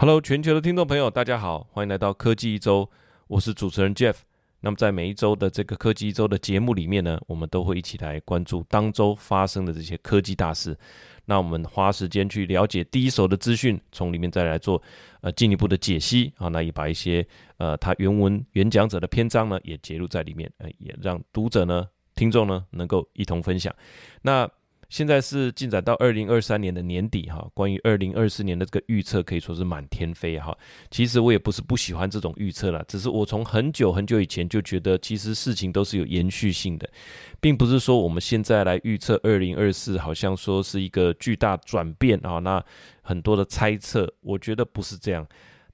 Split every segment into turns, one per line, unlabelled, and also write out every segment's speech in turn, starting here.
Hello，全球的听众朋友，大家好，欢迎来到科技一周，我是主持人 Jeff。那么在每一周的这个科技一周的节目里面呢，我们都会一起来关注当周发生的这些科技大事。那我们花时间去了解第一手的资讯，从里面再来做呃进一步的解析啊。那也把一些呃他原文原讲者的篇章呢也揭露在里面，呃也让读者呢听众呢能够一同分享。那现在是进展到二零二三年的年底哈，关于二零二四年的这个预测可以说是满天飞哈。其实我也不是不喜欢这种预测了，只是我从很久很久以前就觉得，其实事情都是有延续性的，并不是说我们现在来预测二零二四，好像说是一个巨大转变啊。那很多的猜测，我觉得不是这样。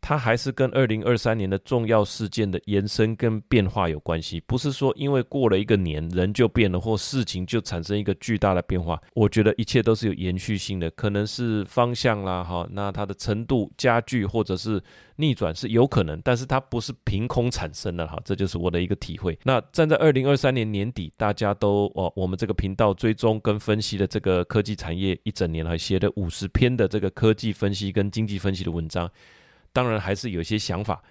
它还是跟二零二三年的重要事件的延伸跟变化有关系，不是说因为过了一个年人就变了，或事情就产生一个巨大的变化。我觉得一切都是有延续性的，可能是方向啦，哈，那它的程度加剧或者是逆转是有可能，但是它不是凭空产生的，哈，这就是我的一个体会。那站在二零二三年年底，大家都哦，我们这个频道追踪跟分析的这个科技产业一整年来写了五十篇的这个科技分析跟经济分析的文章。当然还是有一些想法，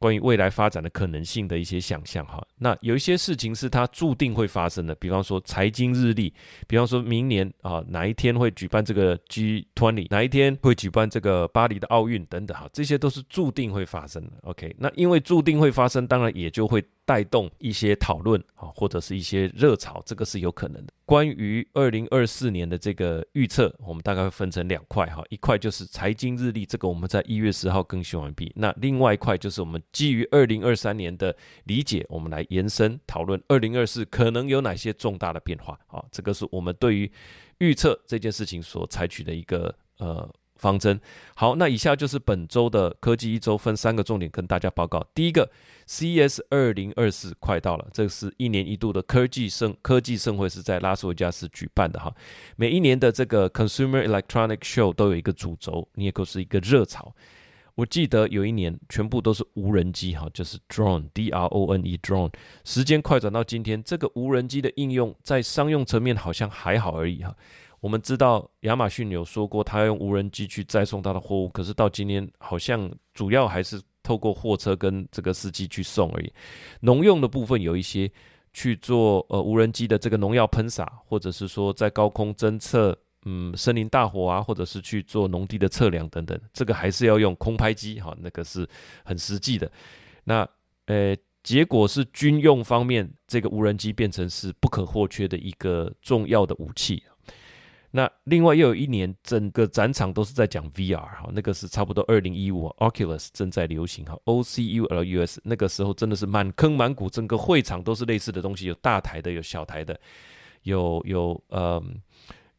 关于未来发展的可能性的一些想象哈。那有一些事情是它注定会发生的，比方说财经日历，比方说明年啊哪一天会举办这个 G20，哪一天会举办这个巴黎的奥运等等哈，这些都是注定会发生的。OK，那因为注定会发生，当然也就会。带动一些讨论啊，或者是一些热潮，这个是有可能的。关于二零二四年的这个预测，我们大概会分成两块哈，一块就是财经日历，这个我们在一月十号更新完毕。那另外一块就是我们基于二零二三年的理解，我们来延伸讨论二零二四可能有哪些重大的变化啊，这个是我们对于预测这件事情所采取的一个呃。方针好，那以下就是本周的科技一周，分三个重点跟大家报告。第一个，CES 二零二四快到了，这是一年一度的科技盛科技盛会，是在拉斯维加斯举办的哈。每一年的这个 Consumer Electronic Show 都有一个主轴，你也可是一个热潮。我记得有一年全部都是无人机哈，就是 Drone，D R O N E Drone。时间快转到今天，这个无人机的应用在商用层面好像还好而已哈。我们知道亚马逊有说过，他要用无人机去载送他的货物，可是到今天好像主要还是透过货车跟这个司机去送而已。农用的部分有一些去做呃无人机的这个农药喷洒，或者是说在高空侦测嗯森林大火啊，或者是去做农地的测量等等，这个还是要用空拍机哈，那个是很实际的。那呃结果是军用方面，这个无人机变成是不可或缺的一个重要的武器。那另外又有一年，整个展场都是在讲 VR 哈，那个是差不多二零一五，Oculus 正在流行哈，O C U L U S 那个时候真的是满坑满谷，整个会场都是类似的东西，有大台的，有小台的，有有呃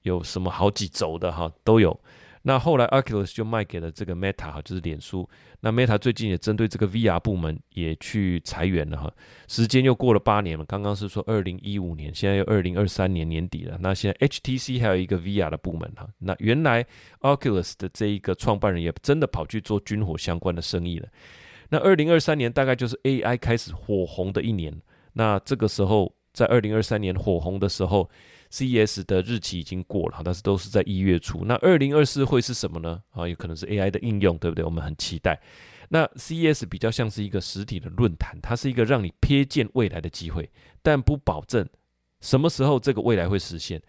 有什么好几轴的哈都有。那后来 Oculus 就卖给了这个 Meta 哈，就是脸书。那 Meta 最近也针对这个 VR 部门也去裁员了哈。时间又过了八年了，刚刚是说二零一五年，现在又二零二三年年底了。那现在 HTC 还有一个 VR 的部门哈。那原来 Oculus 的这一个创办人也真的跑去做军火相关的生意了。那二零二三年大概就是 AI 开始火红的一年。那这个时候在二零二三年火红的时候。CES 的日期已经过了，但是都是在一月初。那二零二四会是什么呢？啊，有可能是 AI 的应用，对不对？我们很期待。那 CES 比较像是一个实体的论坛，它是一个让你瞥见未来的机会，但不保证什么时候这个未来会实现。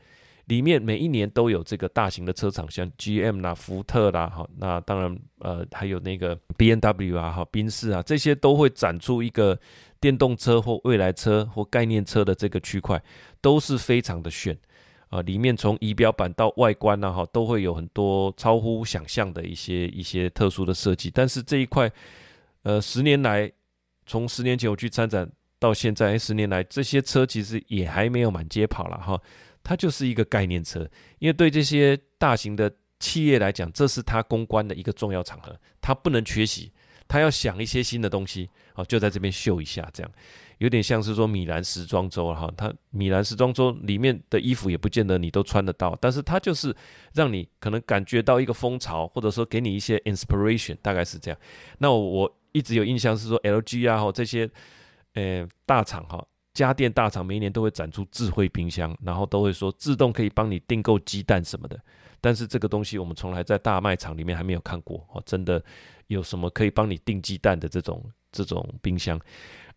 里面每一年都有这个大型的车厂，像 GM 啦、福特啦，哈，那当然呃还有那个 BNW 啊，哈，宾士啊，这些都会展出一个电动车或未来车或概念车的这个区块。都是非常的炫啊！里面从仪表板到外观呢，哈，都会有很多超乎想象的一些一些特殊的设计。但是这一块，呃，十年来，从十年前我去参展到现在，十年来这些车其实也还没有满街跑了哈。它就是一个概念车，因为对这些大型的企业来讲，这是它公关的一个重要场合，它不能缺席，他要想一些新的东西，哦，就在这边秀一下这样。有点像是说米兰时装周了哈，它米兰时装周里面的衣服也不见得你都穿得到，但是它就是让你可能感觉到一个风潮，或者说给你一些 inspiration，大概是这样。那我一直有印象是说 LG 啊，哈这些呃大厂哈，家电大厂每一年都会展出智慧冰箱，然后都会说自动可以帮你订购鸡蛋什么的，但是这个东西我们从来在大卖场里面还没有看过哦，真的。有什么可以帮你订鸡蛋的这种这种冰箱。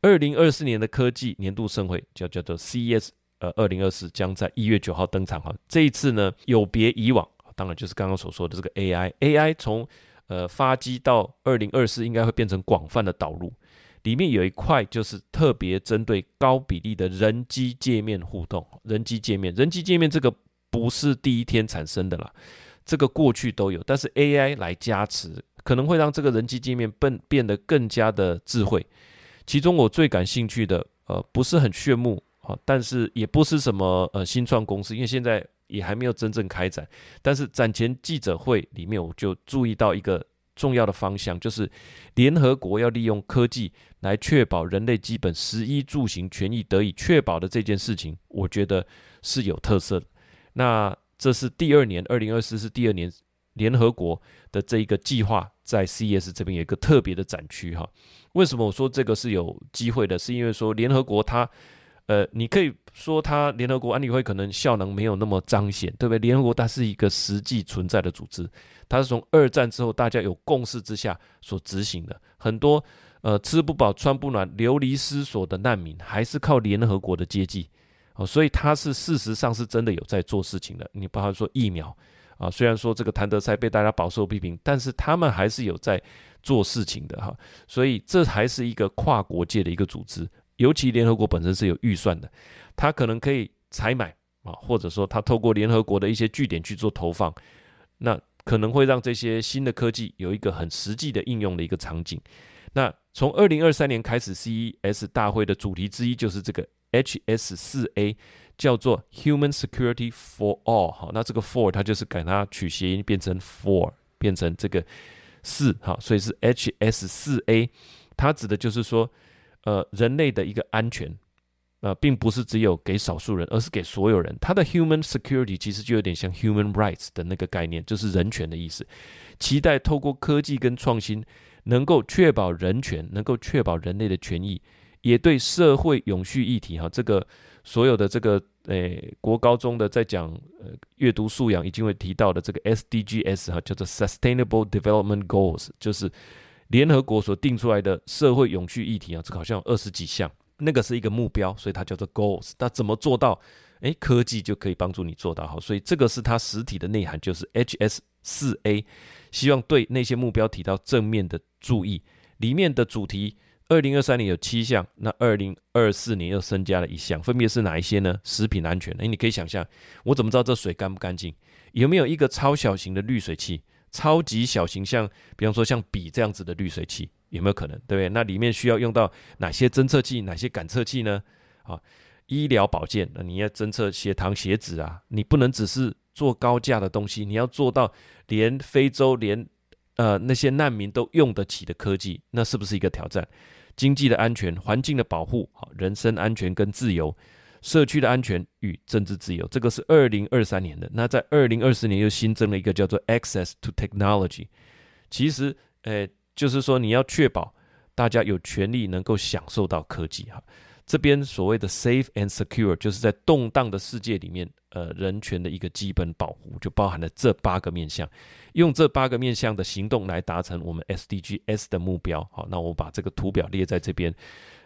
二零二四年的科技年度盛会叫叫做 CES，呃，二零二四将在一月九号登场哈。这一次呢，有别以往，当然就是刚刚所说的这个 AI，AI 从呃发机到二零二四应该会变成广泛的导入。里面有一块就是特别针对高比例的人机界面互动，人机界面，人机界面这个不是第一天产生的啦，这个过去都有，但是 AI 来加持，可能会让这个人机界面变变得更加的智慧。其中我最感兴趣的，呃，不是很炫目啊，但是也不是什么呃新创公司，因为现在也还没有真正开展。但是展前记者会里面，我就注意到一个重要的方向，就是联合国要利用科技来确保人类基本食衣住行权益得以确保的这件事情，我觉得是有特色的。那这是第二年，二零二四是第二年，联合国的这一个计划在 CS 这边有一个特别的展区哈。为什么我说这个是有机会的？是因为说联合国它，呃，你可以说它联合国安理会可能效能没有那么彰显，对不对？联合国它是一个实际存在的组织，它是从二战之后大家有共识之下所执行的。很多呃吃不饱穿不暖、流离失所的难民，还是靠联合国的接济哦，所以它是事实上是真的有在做事情的。你包括说疫苗啊，虽然说这个谭德赛被大家饱受批评，但是他们还是有在。做事情的哈，所以这还是一个跨国界的一个组织，尤其联合国本身是有预算的，他可能可以采买啊，或者说他透过联合国的一些据点去做投放，那可能会让这些新的科技有一个很实际的应用的一个场景。那从二零二三年开始，CES 大会的主题之一就是这个 HS 四 A，叫做 Human Security for All。好，那这个 For 它就是改它取谐音变成 For，变成这个。四好，所以是 H S 四 A，它指的就是说，呃，人类的一个安全，呃，并不是只有给少数人，而是给所有人。它的 Human Security 其实就有点像 Human Rights 的那个概念，就是人权的意思。期待透过科技跟创新，能够确保人权，能够确保人类的权益，也对社会永续议题哈，这个所有的这个。诶，国高中的在讲呃阅读素养，已经会提到的这个 SDGs 哈，叫做 Sustainable Development Goals，就是联合国所定出来的社会永续议题啊，这个好像有二十几项，那个是一个目标，所以它叫做 Goals。那怎么做到？诶，科技就可以帮助你做到好，所以这个是它实体的内涵，就是 HS 四 A，希望对那些目标提到正面的注意，里面的主题。二零二三年有七项，那二零二四年又增加了一项，分别是哪一些呢？食品安全，哎，你可以想象，我怎么知道这水干不干净？有没有一个超小型的滤水器？超级小型，像比方说像笔这样子的滤水器，有没有可能？对不对？那里面需要用到哪些侦测器？哪些感测器呢？啊，医疗保健，那你要侦测血糖、血脂啊，你不能只是做高价的东西，你要做到连非洲连呃那些难民都用得起的科技，那是不是一个挑战？经济的安全、环境的保护、好人身安全跟自由、社区的安全与政治自由，这个是二零二三年的。那在二零二四年又新增了一个叫做 Access to Technology，其实，诶，就是说你要确保大家有权利能够享受到科技哈。这边所谓的 Safe and Secure，就是在动荡的世界里面，呃，人权的一个基本保护，就包含了这八个面向。用这八个面向的行动来达成我们 SDGs 的目标。好，那我把这个图表列在这边，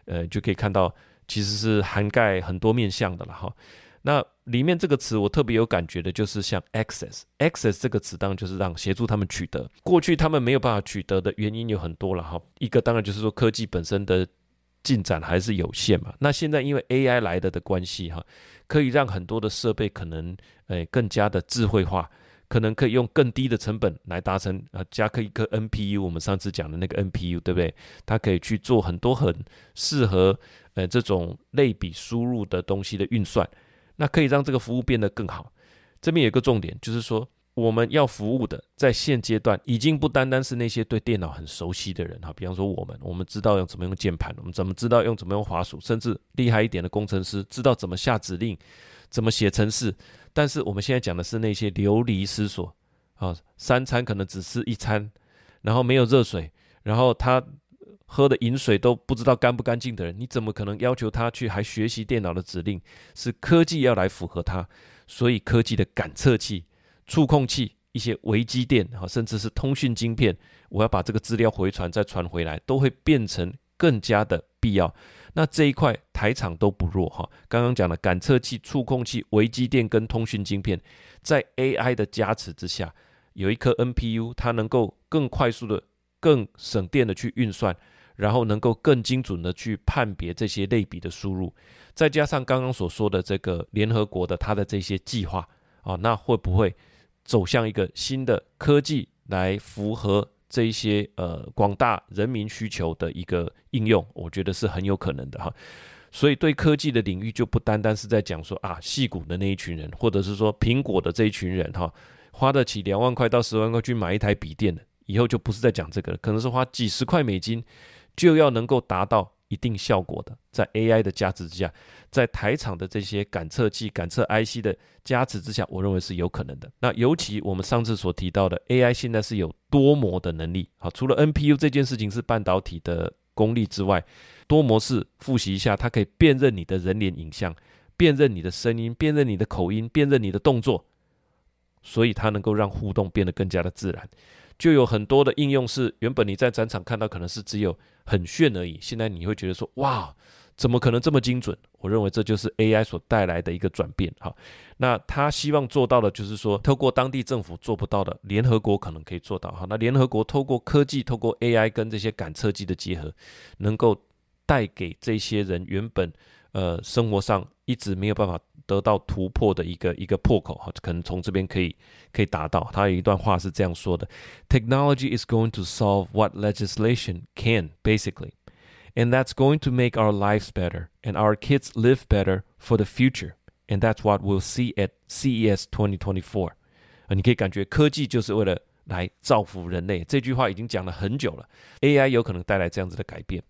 呃，就可以看到其实是涵盖很多面向的了哈。那里面这个词我特别有感觉的就是像 access，access 这个词当然就是让协助他们取得。过去他们没有办法取得的原因有很多了哈。一个当然就是说科技本身的进展还是有限嘛。那现在因为 AI 来的的关系哈，可以让很多的设备可能诶更加的智慧化。可能可以用更低的成本来达成啊，加个一颗 NPU，我们上次讲的那个 NPU，对不对？它可以去做很多很适合呃这种类比输入的东西的运算，那可以让这个服务变得更好。这边有个重点，就是说我们要服务的，在现阶段已经不单单是那些对电脑很熟悉的人哈，比方说我们，我们知道用怎么用键盘，我们怎么知道用怎么用滑鼠，甚至厉害一点的工程师知道怎么下指令，怎么写程式。但是我们现在讲的是那些流离失所啊，三餐可能只吃一餐，然后没有热水，然后他喝的饮水都不知道干不干净的人，你怎么可能要求他去还学习电脑的指令？是科技要来符合他，所以科技的感测器、触控器。一些微机电哈，甚至是通讯晶片，我要把这个资料回传再传回来，都会变成更加的必要。那这一块台厂都不弱哈。刚刚讲的感测器、触控器、微机电跟通讯晶片，在 AI 的加持之下，有一颗 NPU，它能够更快速的、更省电的去运算，然后能够更精准的去判别这些类比的输入，再加上刚刚所说的这个联合国的它的这些计划啊，那会不会走向一个新的科技来符合？这一些呃广大人民需求的一个应用，我觉得是很有可能的哈。所以对科技的领域就不单单是在讲说啊，戏股的那一群人，或者是说苹果的这一群人哈，花得起两万块到十万块去买一台笔电的，以后就不是在讲这个了，可能是花几十块美金就要能够达到。一定效果的，在 AI 的加持之下，在台厂的这些感测器、感测 IC 的加持之下，我认为是有可能的。那尤其我们上次所提到的 AI，现在是有多模的能力。好，除了 NPU 这件事情是半导体的功力之外，多模式复习一下，它可以辨认你的人脸影像，辨认你的声音，辨认你的口音，辨认你的动作，所以它能够让互动变得更加的自然。就有很多的应用是原本你在展场看到可能是只有很炫而已，现在你会觉得说哇，怎么可能这么精准？我认为这就是 AI 所带来的一个转变。哈，那他希望做到的就是说，透过当地政府做不到的，联合国可能可以做到。哈，那联合国透过科技，透过 AI 跟这些感测机的结合，能够带给这些人原本呃生活上一直没有办法。得到突破的一个一个破口哈，可能从这边可以可以达到。他有一段话是这样说的：“Technology is going to solve what legislation can, basically, and that's going to make our lives better and our kids live better for the future, and that's what we'll see at CES 2024。”啊，你可以感觉科技就是为了来造福人类。这句话已经讲了很久了，AI 有可能带来这样子的改变。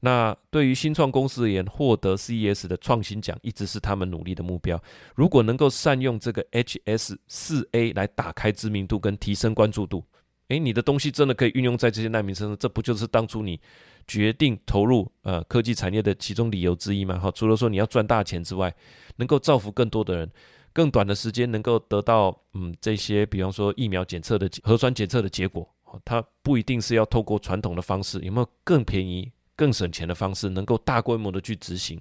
那对于新创公司而言，获得 CES 的创新奖一直是他们努力的目标。如果能够善用这个 HS 四 A 来打开知名度跟提升关注度，诶，你的东西真的可以运用在这些难民身上，这不就是当初你决定投入呃科技产业的其中理由之一吗？哈，除了说你要赚大钱之外，能够造福更多的人，更短的时间能够得到嗯这些，比方说疫苗检测的核酸检测的结果，它不一定是要透过传统的方式，有没有更便宜？更省钱的方式，能够大规模的去执行，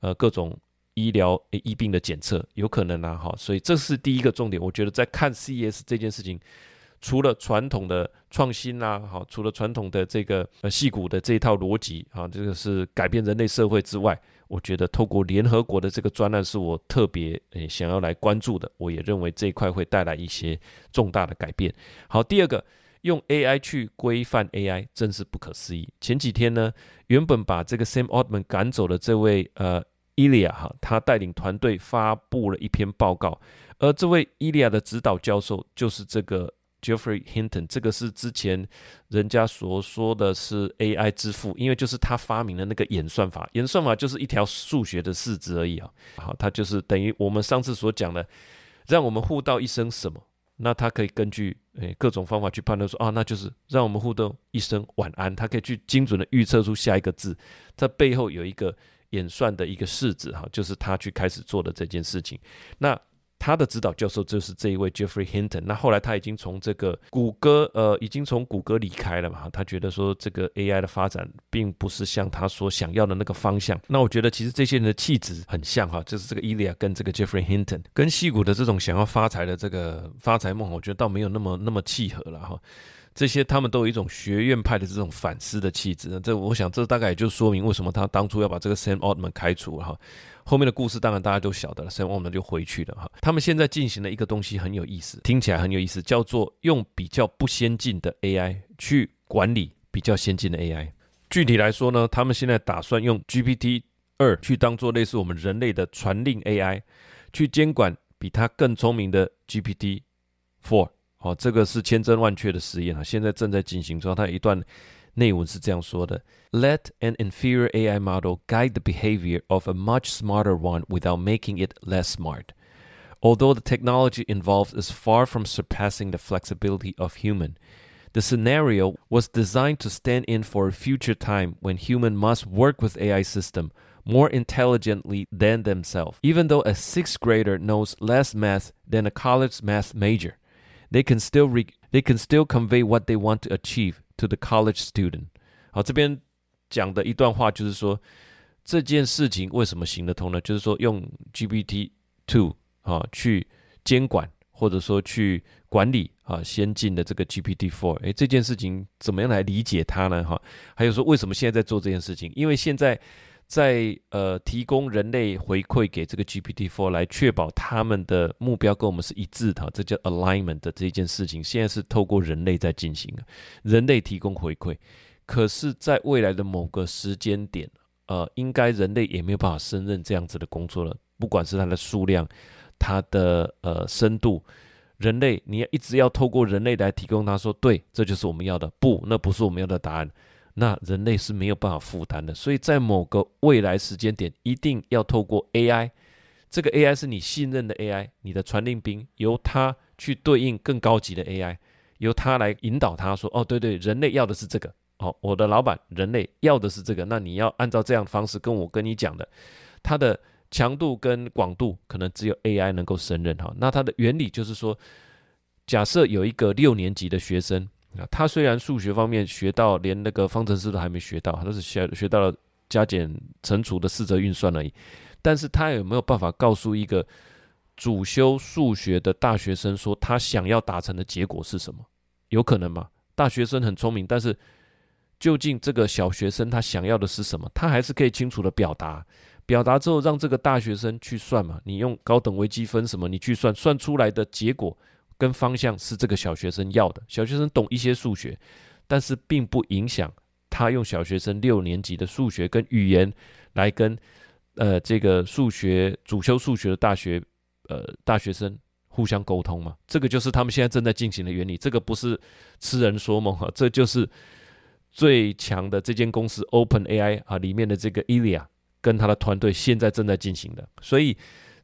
呃，各种医疗疫病的检测，有可能啊，哈，所以这是第一个重点。我觉得在看 CES 这件事情，除了传统的创新啦，哈，除了传统的这个呃细骨的这一套逻辑啊，这个是改变人类社会之外，我觉得透过联合国的这个专案，是我特别诶想要来关注的。我也认为这一块会带来一些重大的改变。好，第二个。用 AI 去规范 AI，真是不可思议。前几天呢，原本把这个 Sam Altman 赶走的这位呃 Ilya 哈，他带领团队发布了一篇报告，而这位 Ilya 的指导教授就是这个 Jeffrey Hinton，这个是之前人家所说的是 AI 之父，因为就是他发明了那个演算法，演算法就是一条数学的式子而已啊。好，他就是等于我们上次所讲的，让我们互道一声什么。那他可以根据诶各种方法去判断说啊，那就是让我们互动一声晚安。他可以去精准的预测出下一个字，它背后有一个演算的一个式子哈，就是他去开始做的这件事情。那他的指导教授就是这一位 Jeffrey Hinton。那后来他已经从这个谷歌，呃，已经从谷歌离开了嘛。他觉得说这个 AI 的发展并不是像他所想要的那个方向。那我觉得其实这些人的气质很像哈，就是这个 Ilya 跟这个 Jeffrey Hinton，跟戏骨的这种想要发财的这个发财梦，我觉得倒没有那么那么契合了哈。这些他们都有一种学院派的这种反思的气质。这我想这大概也就说明为什么他当初要把这个 Sam Altman 开除了哈。后面的故事当然大家都晓得了，所以我们就回去了哈。他们现在进行了一个东西很有意思，听起来很有意思，叫做用比较不先进的 AI 去管理比较先进的 AI。具体来说呢，他们现在打算用 GPT 二去当做类似我们人类的传令 AI，去监管比它更聪明的 GPT four。好，这个是千真万确的实验啊，现在正在进行中。它有一段。内文是这样说的：Let an inferior AI model guide the behavior of a much smarter one without making it less smart. Although the technology involved is far from surpassing the flexibility of human, the scenario was designed to stand in for a future time when human must work with AI system more intelligently than themselves. Even though a sixth grader knows less math than a college math major, they can still re they can still convey what they want to achieve to the college student。好，这边讲的一段话就是说，这件事情为什么行得通呢？就是说用 GPT two 啊去监管或者说去管理啊先进的这个 GPT four。哎，这件事情怎么样来理解它呢？哈，还有说为什么现在在做这件事情？因为现在。在呃提供人类回馈给这个 GPT-4 来确保他们的目标跟我们是一致的，这叫 alignment 的这件事情，现在是透过人类在进行的，人类提供回馈。可是，在未来的某个时间点，呃，应该人类也没有办法胜任这样子的工作了。不管是它的数量、它的呃深度，人类你要一直要透过人类来提供，他说对，这就是我们要的，不，那不是我们要的答案。那人类是没有办法负担的，所以在某个未来时间点，一定要透过 AI，这个 AI 是你信任的 AI，你的传令兵，由它去对应更高级的 AI，由它来引导它说，哦，对对，人类要的是这个，哦，我的老板，人类要的是这个，那你要按照这样的方式跟我跟你讲的，它的强度跟广度可能只有 AI 能够胜任哈。那它的原理就是说，假设有一个六年级的学生。他虽然数学方面学到连那个方程式都还没学到，他是学学到了加减乘除的四则运算而已。但是他有没有办法告诉一个主修数学的大学生说他想要达成的结果是什么？有可能吗？大学生很聪明，但是究竟这个小学生他想要的是什么？他还是可以清楚的表达，表达之后让这个大学生去算嘛？你用高等微积分什么？你去算，算出来的结果。跟方向是这个小学生要的，小学生懂一些数学，但是并不影响他用小学生六年级的数学跟语言来跟呃这个数学主修数学的大学呃大学生互相沟通嘛。这个就是他们现在正在进行的原理。这个不是痴人说梦哈，这就是最强的这间公司 Open AI 啊里面的这个 Ilya 跟他的团队现在正在进行的，所以。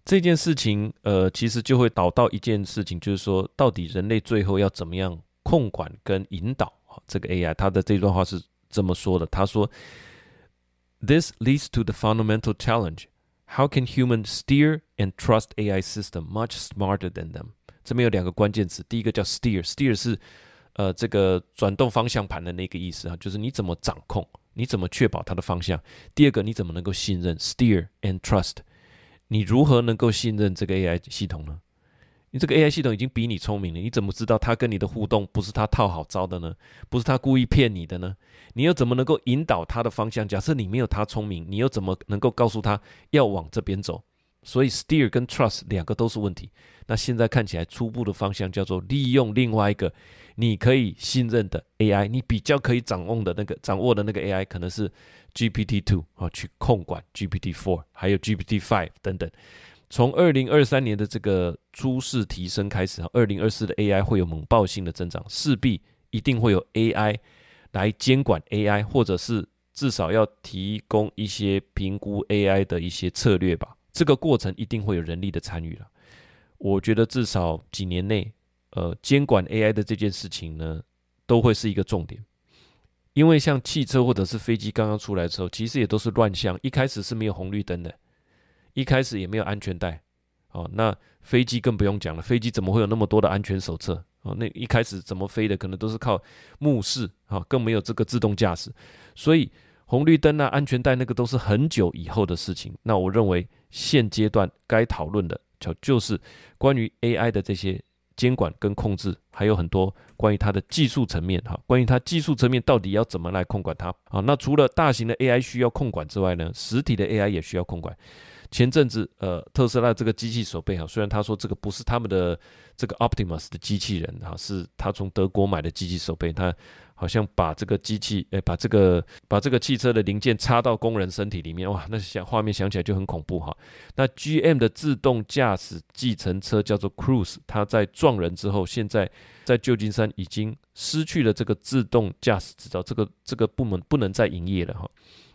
这件事情，呃，其实就会导到一件事情，就是说，到底人类最后要怎么样控管跟引导这个 AI？他的这段话是这么说的：他说，This leads to the fundamental challenge: How can humans steer and trust AI system much smarter than them？这边有两个关键词，第一个叫 steer，steer 是呃这个转动方向盘的那个意思啊，就是你怎么掌控，你怎么确保它的方向。第二个，你怎么能够信任？steer and trust。你如何能够信任这个 AI 系统呢？你这个 AI 系统已经比你聪明了，你怎么知道它跟你的互动不是它套好招的呢？不是它故意骗你的呢？你又怎么能够引导它的方向？假设你没有它聪明，你又怎么能够告诉它要往这边走？所以 steer 跟 trust 两个都是问题。那现在看起来初步的方向叫做利用另外一个你可以信任的 AI，你比较可以掌握的那个掌握的那个 AI 可能是。GPT Two 啊，去控管 GPT Four，还有 GPT Five 等等。从二零二三年的这个初试提升开始，二零二四的 AI 会有猛爆性的增长，势必一定会有 AI 来监管 AI，或者是至少要提供一些评估 AI 的一些策略吧。这个过程一定会有人力的参与了。我觉得至少几年内，呃，监管 AI 的这件事情呢，都会是一个重点。因为像汽车或者是飞机刚刚出来的时候，其实也都是乱象。一开始是没有红绿灯的，一开始也没有安全带。哦，那飞机更不用讲了，飞机怎么会有那么多的安全手册？哦，那一开始怎么飞的，可能都是靠目视，啊，更没有这个自动驾驶。所以红绿灯啊、安全带那个都是很久以后的事情。那我认为现阶段该讨论的，就就是关于 AI 的这些。监管跟控制还有很多关于它的技术层面哈，关于它技术层面到底要怎么来控管它啊？那除了大型的 AI 需要控管之外呢，实体的 AI 也需要控管。前阵子呃，特斯拉这个机器手背哈，虽然他说这个不是他们的这个 Optimus 的机器人哈，是他从德国买的机器手背，他。好像把这个机器，哎，把这个把这个汽车的零件插到工人身体里面，哇，那想画面想起来就很恐怖哈。那 GM 的自动驾驶计程车叫做 Cruise，它在撞人之后，现在在旧金山已经失去了这个自动驾驶执照，这个这个部门不能再营业了哈。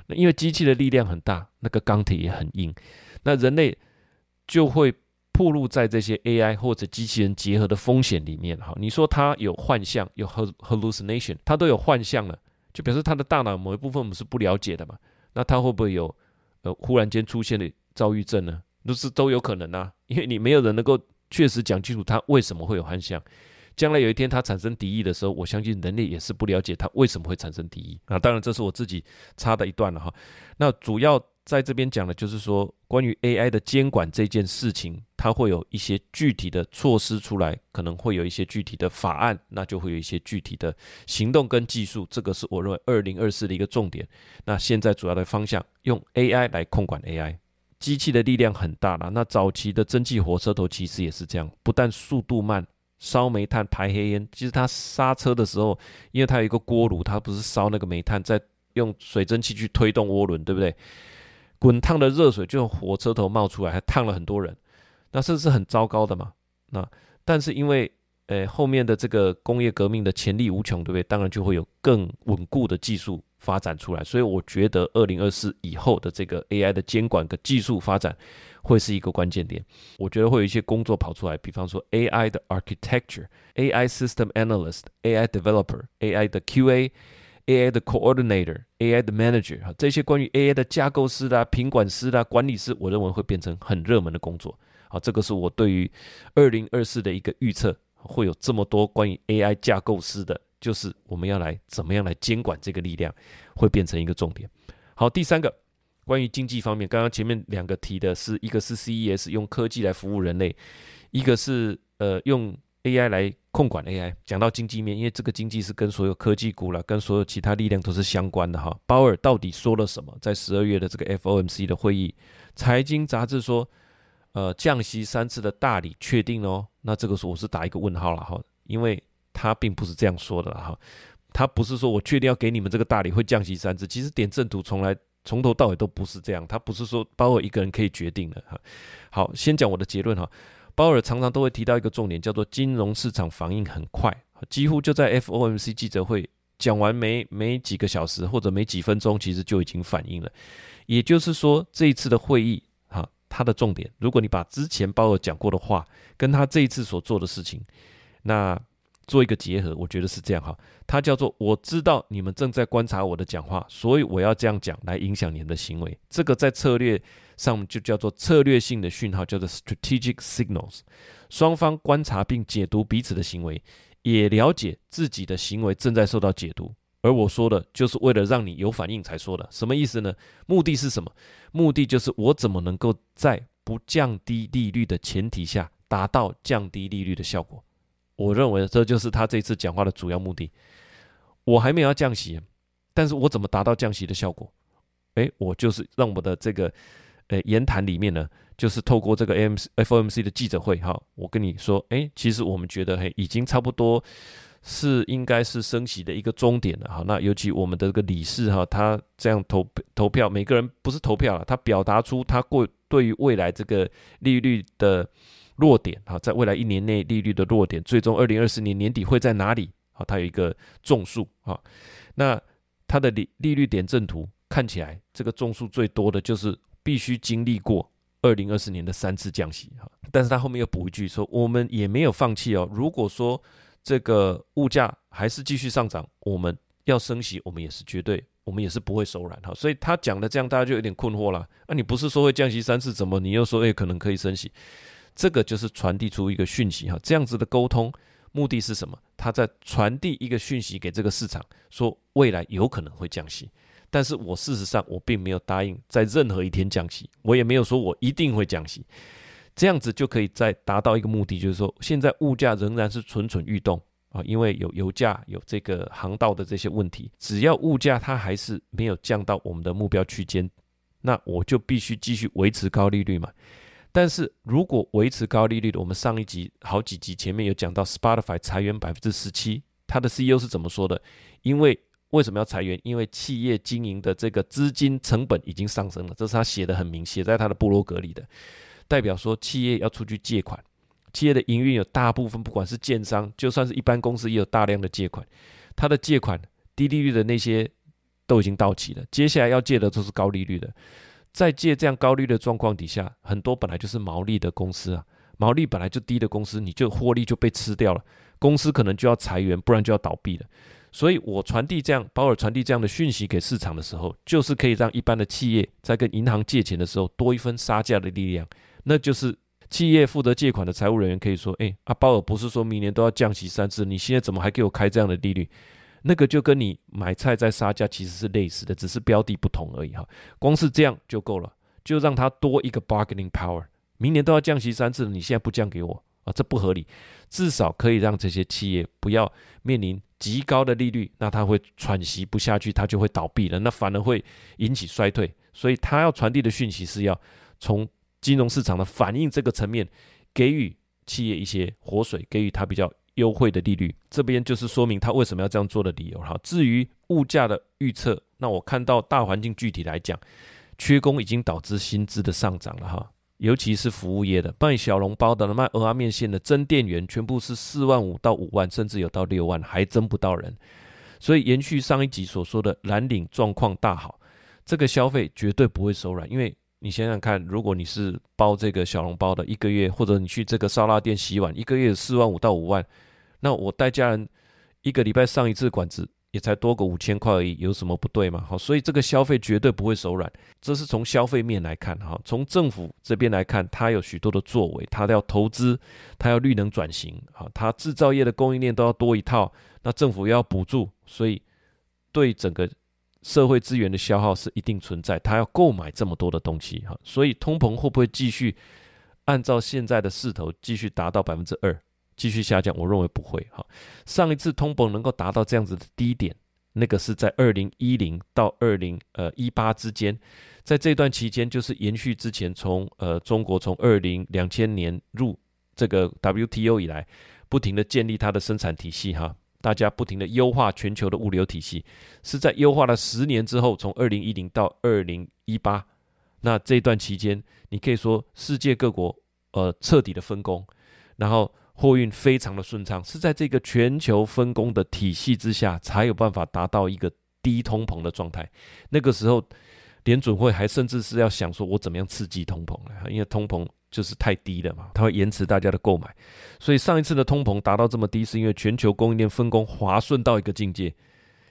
那因为机器的力量很大，那个钢铁也很硬，那人类就会。暴露在这些 AI 或者机器人结合的风险里面，哈，你说它有幻象，有 hallucination，它都有幻象了，就表示它的大脑某一部分我们是不了解的嘛？那它会不会有呃忽然间出现的躁郁症呢？都是都有可能啊，因为你没有人能够确实讲清楚它为什么会有幻象。将来有一天它产生敌意的时候，我相信人类也是不了解它为什么会产生敌意啊。当然，这是我自己插的一段了哈。那主要在这边讲的就是说，关于 AI 的监管这件事情，它会有一些具体的措施出来，可能会有一些具体的法案，那就会有一些具体的行动跟技术。这个是我认为二零二四的一个重点。那现在主要的方向，用 AI 来控管 AI。机器的力量很大了。那早期的蒸汽火车头其实也是这样，不但速度慢，烧煤炭排黑烟。其实它刹车的时候，因为它有一个锅炉，它不是烧那个煤炭，在用水蒸气去推动涡轮，对不对？滚烫的热水就从火车头冒出来，还烫了很多人。那这是很糟糕的嘛？那但是因为呃后面的这个工业革命的潜力无穷，对不对？当然就会有更稳固的技术。发展出来，所以我觉得二零二四以后的这个 AI 的监管跟技术发展会是一个关键点。我觉得会有一些工作跑出来，比方说 AI 的 architecture、AI system analyst、AI developer、AI 的 QA、AI 的 coordinator、AI 的 manager 哈，这些关于 AI 的架构师啦、品管师啦、管理师，我认为会变成很热门的工作。好，这个是我对于二零二四的一个预测，会有这么多关于 AI 架构师的。就是我们要来怎么样来监管这个力量，会变成一个重点。好，第三个关于经济方面，刚刚前面两个提的是一个是 CES 用科技来服务人类，一个是呃用 AI 来控管 AI。讲到经济面，因为这个经济是跟所有科技股了，跟所有其他力量都是相关的哈。鲍尔到底说了什么？在十二月的这个 FOMC 的会议，财经杂志说，呃降息三次的大理确定哦。那这个时候我是打一个问号了哈，因为。他并不是这样说的哈，他不是说我确定要给你们这个大礼会降息三次，其实点阵图从来从头到尾都不是这样，他不是说鲍尔一个人可以决定的哈。好，先讲我的结论哈，鲍尔常常都会提到一个重点，叫做金融市场反应很快，几乎就在 FOMC 记者会讲完没没几个小时或者没几分钟，其实就已经反应了。也就是说，这一次的会议哈，它的重点，如果你把之前鲍尔讲过的话跟他这一次所做的事情，那。做一个结合，我觉得是这样哈。它叫做我知道你们正在观察我的讲话，所以我要这样讲来影响你们的行为。这个在策略上就叫做策略性的讯号，叫做 strategic signals。双方观察并解读彼此的行为，也了解自己的行为正在受到解读。而我说的就是为了让你有反应才说的。什么意思呢？目的是什么？目的就是我怎么能够在不降低利率的前提下，达到降低利率的效果。我认为这就是他这次讲话的主要目的。我还没有要降息，但是我怎么达到降息的效果？诶，我就是让我的这个呃言谈里面呢，就是透过这个 M FOMC 的记者会哈，我跟你说，诶，其实我们觉得嘿，已经差不多是应该是升息的一个终点了哈。那尤其我们的这个理事哈，他这样投投票，每个人不是投票了，他表达出他过对于未来这个利率的。落点啊，在未来一年内利率的落点，最终二零二四年年底会在哪里？啊，它有一个种数啊。那它的利利率点阵图看起来，这个种数最多的就是必须经历过二零二四年的三次降息哈。但是它后面又补一句说，我们也没有放弃哦。如果说这个物价还是继续上涨，我们要升息，我们也是绝对，我们也是不会手软哈。所以他讲的这样，大家就有点困惑了。那你不是说会降息三次，怎么你又说诶可能可以升息？这个就是传递出一个讯息哈，这样子的沟通目的是什么？他在传递一个讯息给这个市场，说未来有可能会降息，但是我事实上我并没有答应在任何一天降息，我也没有说我一定会降息，这样子就可以再达到一个目的，就是说现在物价仍然是蠢蠢欲动啊，因为有油价有这个航道的这些问题，只要物价它还是没有降到我们的目标区间，那我就必须继续维持高利率嘛。但是如果维持高利率的，我们上一集好几集前面有讲到，Spotify 裁员百分之十七，它的 CEO 是怎么说的？因为为什么要裁员？因为企业经营的这个资金成本已经上升了，这是他写的很明，写在他的部落格里的，代表说企业要出去借款，企业的营运有大部分不管是建商，就算是一般公司也有大量的借款，他的借款低利率的那些都已经到期了，接下来要借的都是高利率的。在借这样高利的状况底下，很多本来就是毛利的公司啊，毛利本来就低的公司，你就获利就被吃掉了，公司可能就要裁员，不然就要倒闭了。所以我传递这样，鲍尔传递这样的讯息给市场的时候，就是可以让一般的企业在跟银行借钱的时候多一分杀价的力量，那就是企业负责借款的财务人员可以说：“哎，阿鲍尔不是说明年都要降息三次，你现在怎么还给我开这样的利率？”那个就跟你买菜在杀价其实是类似的，只是标的不同而已哈。光是这样就够了，就让他多一个 bargaining power。明年都要降息三次了，你现在不降给我啊，这不合理。至少可以让这些企业不要面临极高的利率，那他会喘息不下去，他就会倒闭了，那反而会引起衰退。所以他要传递的讯息是要从金融市场的反应这个层面，给予企业一些活水，给予他比较优惠的利率。这边就是说明他为什么要这样做的理由哈。至于物价的预测，那我看到大环境具体来讲，缺工已经导致薪资的上涨了哈。尤其是服务业的卖小笼包的、卖鹅阿面线的、真店员，全部是四万五到五万，甚至有到六万，还争不到人。所以延续上一集所说的蓝领状况大好，这个消费绝对不会手软。因为你想想看，如果你是包这个小笼包的，一个月或者你去这个烧腊店洗碗，一个月四万五到五万，那我带家人一个礼拜上一次馆子。也才多个五千块而已，有什么不对吗？好，所以这个消费绝对不会手软。这是从消费面来看，哈，从政府这边来看，它有许多的作为，它要投资，它要绿能转型，啊，它制造业的供应链都要多一套，那政府要补助，所以对整个社会资源的消耗是一定存在。它要购买这么多的东西，哈，所以通膨会不会继续按照现在的势头继续达到百分之二？继续下降，我认为不会哈。上一次通膨能够达到这样子的低点，那个是在二零一零到二零呃一八之间，在这段期间，就是延续之前从呃中国从二零两千年入这个 WTO 以来，不停的建立它的生产体系哈，大家不停的优化全球的物流体系，是在优化了十年之后，从二零一零到二零一八，那这段期间，你可以说世界各国呃彻底的分工，然后。货运非常的顺畅，是在这个全球分工的体系之下，才有办法达到一个低通膨的状态。那个时候，联准会还甚至是要想说，我怎么样刺激通膨呢？因为通膨就是太低了嘛，它会延迟大家的购买。所以上一次的通膨达到这么低，是因为全球供应链分工滑顺到一个境界，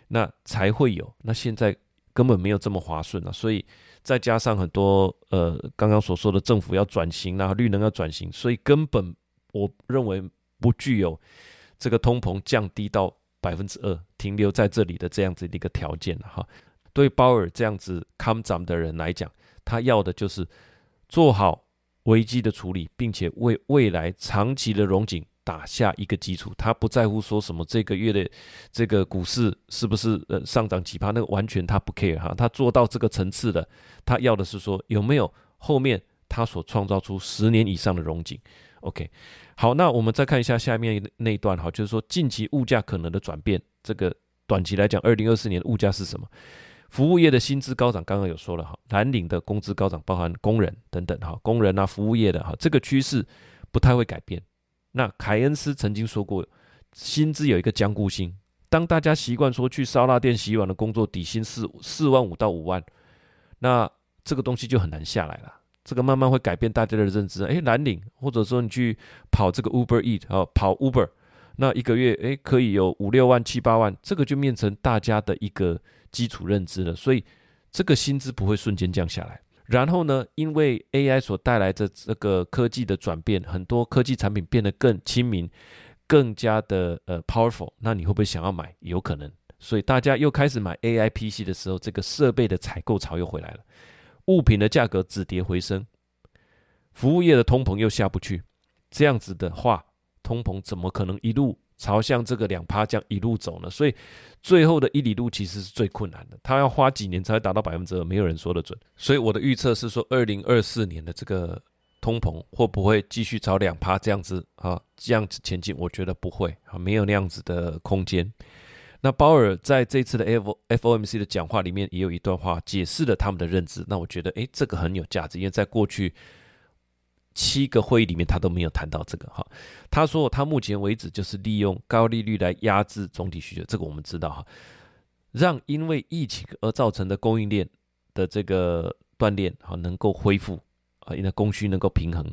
那才会有。那现在根本没有这么滑顺了，所以再加上很多呃刚刚所说的政府要转型啊，绿能要转型，所以根本。我认为不具有这个通膨降低到百分之二停留在这里的这样子的一个条件哈。对鲍尔这样子看涨的人来讲，他要的就是做好危机的处理，并且为未来长期的融景打下一个基础。他不在乎说什么这个月的这个股市是不是呃上涨几趴，那个完全他不 care 哈。他做到这个层次的，他要的是说有没有后面他所创造出十年以上的融景。OK。好，那我们再看一下下面那一段哈，就是说近期物价可能的转变。这个短期来讲，二零二四年物价是什么？服务业的薪资高涨，刚刚有说了哈，蓝领的工资高涨，包含工人等等哈，工人啊，服务业的哈，这个趋势不太会改变。那凯恩斯曾经说过，薪资有一个僵固性，当大家习惯说去烧腊店洗碗的工作底薪四四万五到五万，那这个东西就很难下来了。这个慢慢会改变大家的认知。诶，蓝领或者说你去跑这个 Uber Eat 啊，跑 Uber，那一个月诶可以有五六万、七八万，这个就变成大家的一个基础认知了。所以这个薪资不会瞬间降下来。然后呢，因为 AI 所带来的这个科技的转变，很多科技产品变得更亲民、更加的呃 powerful。那你会不会想要买？有可能。所以大家又开始买 AI PC 的时候，这个设备的采购潮又回来了。物品的价格止跌回升，服务业的通膨又下不去，这样子的话，通膨怎么可能一路朝向这个两趴这样一路走呢？所以最后的一里路其实是最困难的，它要花几年才会达到百分之二，没有人说得准。所以我的预测是说，二零二四年的这个通膨会不会继续朝两趴这样子啊这样子前进？我觉得不会啊，没有那样子的空间。那鲍尔在这次的 F FOMC 的讲话里面也有一段话解释了他们的认知。那我觉得，诶，这个很有价值，因为在过去七个会议里面他都没有谈到这个哈。他说他目前为止就是利用高利率来压制总体需求，这个我们知道哈，让因为疫情而造成的供应链的这个断裂哈能够恢复啊，因为供需能够平衡。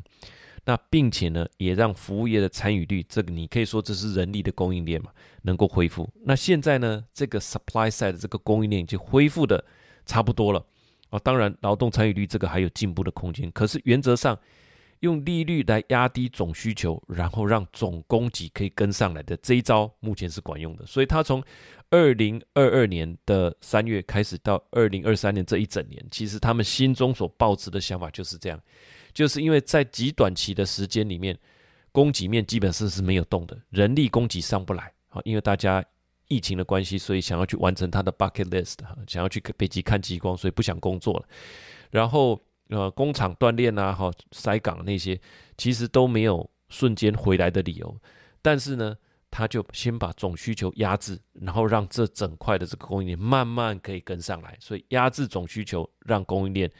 那并且呢，也让服务业的参与率，这个你可以说这是人力的供应链嘛，能够恢复。那现在呢，这个 supply side 的这个供应链已经恢复的差不多了啊。当然，劳动参与率这个还有进步的空间。可是原则上，用利率来压低总需求，然后让总供给可以跟上来的这一招，目前是管用的。所以，他从二零二二年的三月开始到二零二三年这一整年，其实他们心中所抱持的想法就是这样，就是因为在极短期的时间里面，供给面基本上是没有动的，人力供给上不来啊，因为大家。疫情的关系，所以想要去完成他的 bucket list，想要去北极看极光，所以不想工作了。然后呃，工厂锻炼啊，哈，塞港那些，其实都没有瞬间回来的理由。但是呢，他就先把总需求压制，然后让这整块的这个供应链慢慢可以跟上来。所以压制总需求，让供应链。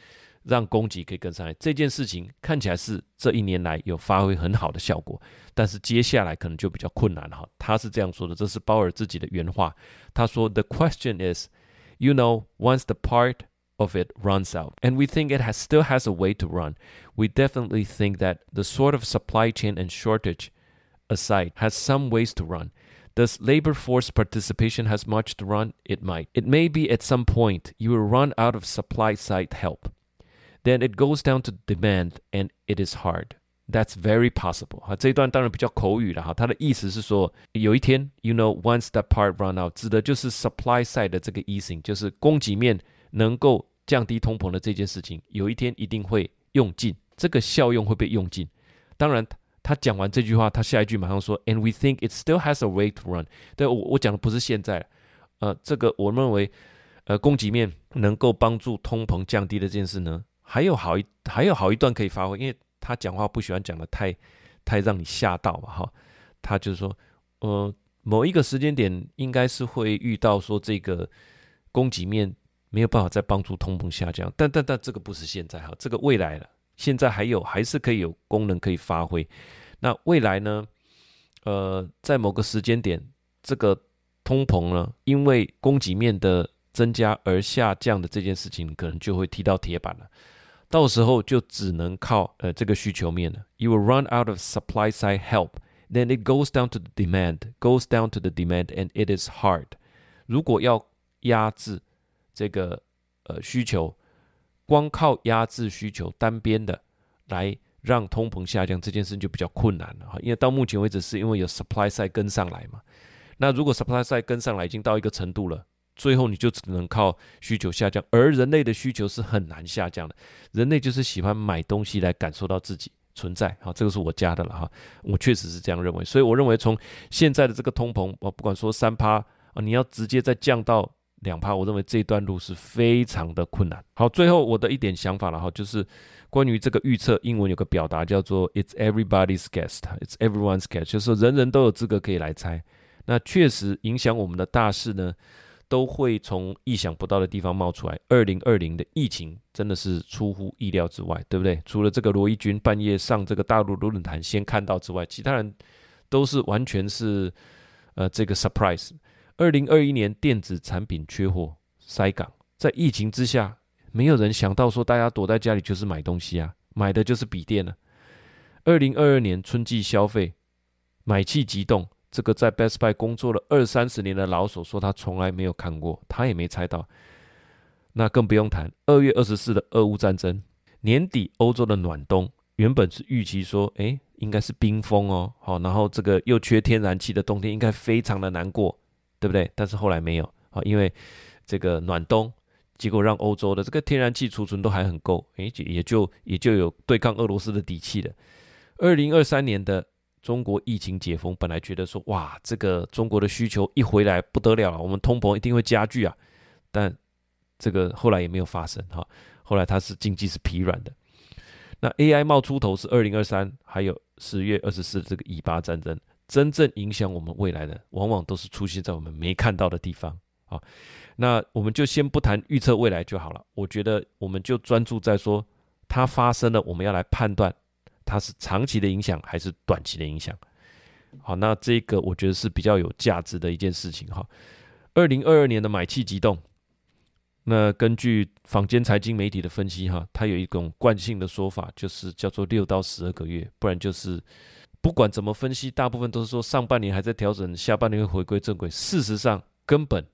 让供给可以跟上来这件事情看起来是这一年来有发挥很好的效果，但是接下来可能就比较困难了哈。他是这样说的，这是鲍尔自己的原话。他说：“The question is, you know, once the part of it runs out, and we think it has still has a way to run, we definitely think that the sort of supply chain and shortage aside has some ways to run.” Does labor force participation has much to run? It might. It may be at some point you will run out of supply side help. Then it goes down to demand, and it is hard. That's very possible. 哈，这一段当然比较口语了哈。他的意思是说，有一天，you know, once that part run out，指的就是 supply side 的这个 easing，就是供给面能够降低通膨的这件事情，有一天一定会用尽，这个效用会被用尽。当然，他讲完这句话，他下一句马上说，and we think it still has a way to run。对我，我讲的不是现在，呃，这个我认为，呃，供给面能够帮助通膨降低的这件事呢。 还有好一还有好一段可以发挥，因为他讲话不喜欢讲的太太让你吓到嘛哈。他就是说，呃，某一个时间点应该是会遇到说这个供给面没有办法再帮助通膨下降，但但但这个不是现在哈，这个未来了，现在还有还是可以有功能可以发挥。那未来呢？呃，在某个时间点，这个通膨呢，因为供给面的增加而下降的这件事情，可能就会踢到铁板了。到时候就只能靠呃这个需求面了。You will run out of supply side help, then it goes down to the demand, goes down to the demand, and it is hard. 如果要压制这个呃需求，光靠压制需求单边的来让通膨下降，这件事就比较困难了哈。因为到目前为止是因为有 supply side 跟上来嘛。那如果 supply side 跟上来已经到一个程度了。最后你就只能靠需求下降，而人类的需求是很难下降的。人类就是喜欢买东西来感受到自己存在，好，这个是我加的了哈。我确实是这样认为，所以我认为从现在的这个通膨，我不管说三趴啊，你要直接再降到两趴，我认为这一段路是非常的困难。好，最后我的一点想法了哈，就是关于这个预测，英文有个表达叫做 "It's everybody's guess"，"It's everyone's guess"，就是人人都有资格可以来猜。那确实影响我们的大事呢。都会从意想不到的地方冒出来。二零二零的疫情真的是出乎意料之外，对不对？除了这个罗伊军半夜上这个大陆论坛先看到之外，其他人都是完全是呃这个 surprise。二零二一年电子产品缺货塞港，在疫情之下，没有人想到说大家躲在家里就是买东西啊，买的就是笔电了。二零二二年春季消费买气急动。这个在 Best Buy 工作了二三十年的老手说他从来没有看过，他也没猜到。那更不用谈二月二十四的俄乌战争，年底欧洲的暖冬，原本是预期说，哎，应该是冰封哦，好，然后这个又缺天然气的冬天应该非常的难过，对不对？但是后来没有，好，因为这个暖冬，结果让欧洲的这个天然气储存都还很够，哎，也就也就有对抗俄罗斯的底气了。二零二三年的。中国疫情解封，本来觉得说哇，这个中国的需求一回来不得了了，我们通膨一定会加剧啊。但这个后来也没有发生哈。后来它是经济是疲软的。那 AI 冒出头是二零二三，还有十月二十四这个以巴战争，真正影响我们未来的，往往都是出现在我们没看到的地方啊。那我们就先不谈预测未来就好了。我觉得我们就专注在说它发生了，我们要来判断。它是长期的影响还是短期的影响？好，那这个我觉得是比较有价值的一件事情哈。二零二二年的买气急动，那根据坊间财经媒体的分析哈，它有一种惯性的说法，就是叫做六到十二个月，不然就是不管怎么分析，大部分都是说上半年还在调整，下半年会回归正轨。事实上，根本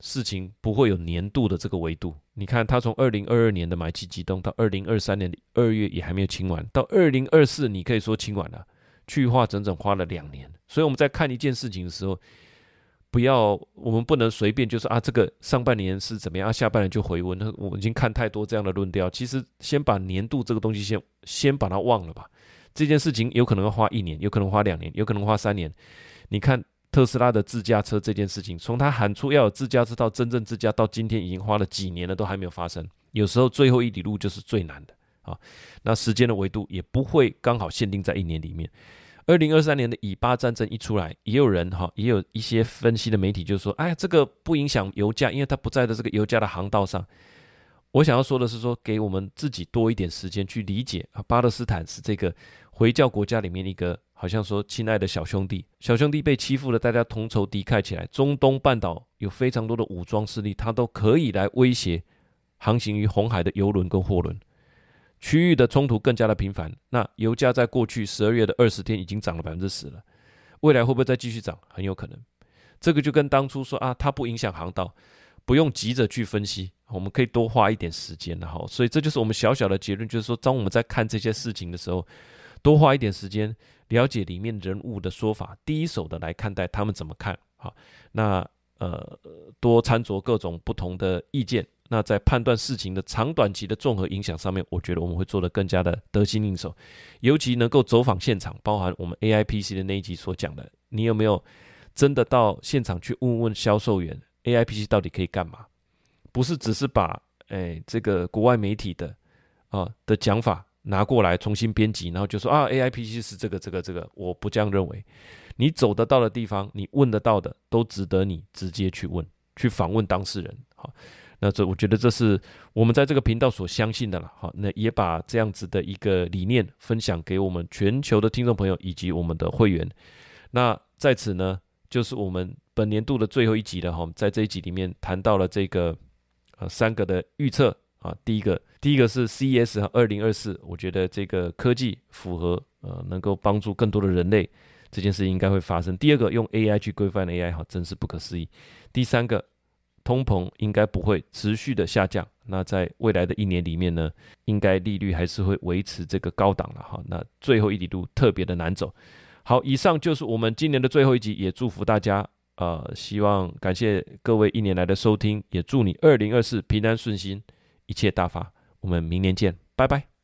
事情不会有年度的这个维度。你看，他从二零二二年的买气激动到二零二三年的二月也还没有清完，到二零二四你可以说清完了，去化整整花了两年。所以我们在看一件事情的时候，不要我们不能随便就说啊，这个上半年是怎么样，下半年就回温。那我们已经看太多这样的论调，其实先把年度这个东西先先把它忘了吧。这件事情有可能要花一年，有可能花两年，有可能花三年。你看。特斯拉的自驾车这件事情，从他喊出要有自驾车到真正自驾，到今天已经花了几年了，都还没有发生。有时候最后一里路就是最难的啊。那时间的维度也不会刚好限定在一年里面。二零二三年的以巴战争一出来，也有人哈，也有一些分析的媒体就说：“哎，这个不影响油价，因为它不在的这个油价的航道上。”我想要说的是，说给我们自己多一点时间去理解啊，巴勒斯坦是这个回教国家里面一个。好像说，亲爱的小兄弟，小兄弟被欺负了，大家同仇敌忾起来。中东半岛有非常多的武装势力，它都可以来威胁航行于红海的油轮跟货轮。区域的冲突更加的频繁。那油价在过去十二月的二十天已经涨了百分之十了，未来会不会再继续涨？很有可能。这个就跟当初说啊，它不影响航道，不用急着去分析，我们可以多花一点时间的哈。所以这就是我们小小的结论，就是说，当我们在看这些事情的时候，多花一点时间。了解里面人物的说法，第一手的来看待他们怎么看好，那呃多参酌各种不同的意见。那在判断事情的长短期的综合影响上面，我觉得我们会做得更加的得心应手。尤其能够走访现场，包含我们 AIPC 的那一集所讲的，你有没有真的到现场去问问销售员，AIPC 到底可以干嘛？不是只是把哎这个国外媒体的啊的讲法。拿过来重新编辑，然后就说啊，A I P C 是这个这个这个，我不这样认为。你走得到的地方，你问得到的，都值得你直接去问，去访问当事人。好，那这我觉得这是我们在这个频道所相信的了。好，那也把这样子的一个理念分享给我们全球的听众朋友以及我们的会员。那在此呢，就是我们本年度的最后一集了哈，在这一集里面谈到了这个呃三个的预测。啊，第一个，第一个是 CES 二零二四，我觉得这个科技符合呃，能够帮助更多的人类，这件事应该会发生。第二个，用 AI 去规范 AI，哈，真是不可思议。第三个，通膨应该不会持续的下降，那在未来的一年里面呢，应该利率还是会维持这个高档了，哈。那最后一里路特别的难走。好，以上就是我们今年的最后一集，也祝福大家，呃，希望感谢各位一年来的收听，也祝你二零二四平安顺心。一切大发，我们明年见，拜拜。